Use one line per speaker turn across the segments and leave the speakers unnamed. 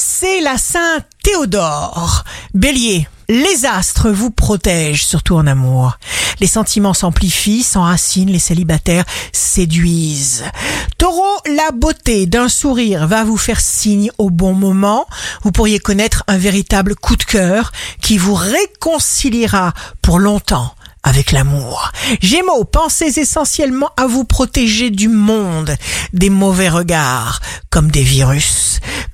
c'est la Saint Théodore. Bélier, les astres vous protègent, surtout en amour. Les sentiments s'amplifient, s'enracinent, les célibataires séduisent. Taureau, la beauté d'un sourire va vous faire signe au bon moment. Vous pourriez connaître un véritable coup de cœur qui vous réconciliera pour longtemps avec l'amour. Gémeaux, pensez essentiellement à vous protéger du monde, des mauvais regards, comme des virus.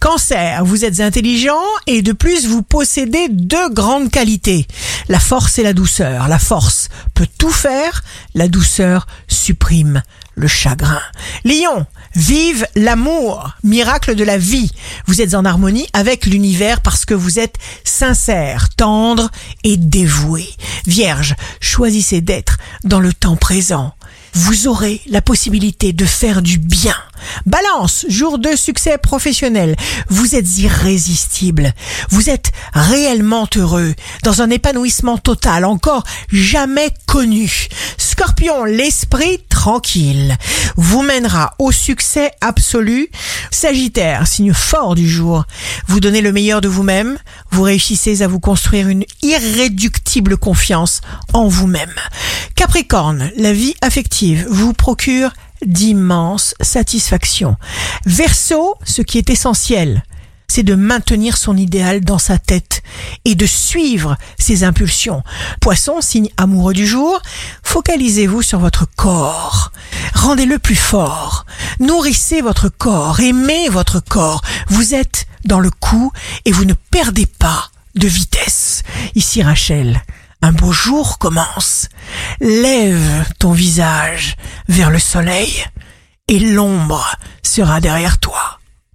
Cancer, vous êtes intelligent et de plus vous possédez deux grandes qualités, la force et la douceur. La force peut tout faire, la douceur supprime le chagrin. Lion, vive l'amour, miracle de la vie. Vous êtes en harmonie avec l'univers parce que vous êtes sincère, tendre et dévoué. Vierge, choisissez d'être dans le temps présent. Vous aurez la possibilité de faire du bien. Balance, jour de succès professionnel. Vous êtes irrésistible. Vous êtes réellement heureux, dans un épanouissement total encore jamais connu. Scorpion, l'esprit tranquille vous mènera au succès absolu. Sagittaire, signe fort du jour, vous donnez le meilleur de vous-même, vous réussissez à vous construire une irréductible confiance en vous-même. Capricorne, la vie affective vous procure d'immenses satisfactions. Verseau, ce qui est essentiel, c'est de maintenir son idéal dans sa tête et de suivre ses impulsions. Poisson, signe amoureux du jour, focalisez-vous sur votre corps. Rendez-le plus fort. Nourrissez votre corps, aimez votre corps. Vous êtes dans le coup et vous ne perdez pas de vitesse. Ici Rachel, un beau jour commence. Lève ton visage vers le soleil et l'ombre sera derrière toi.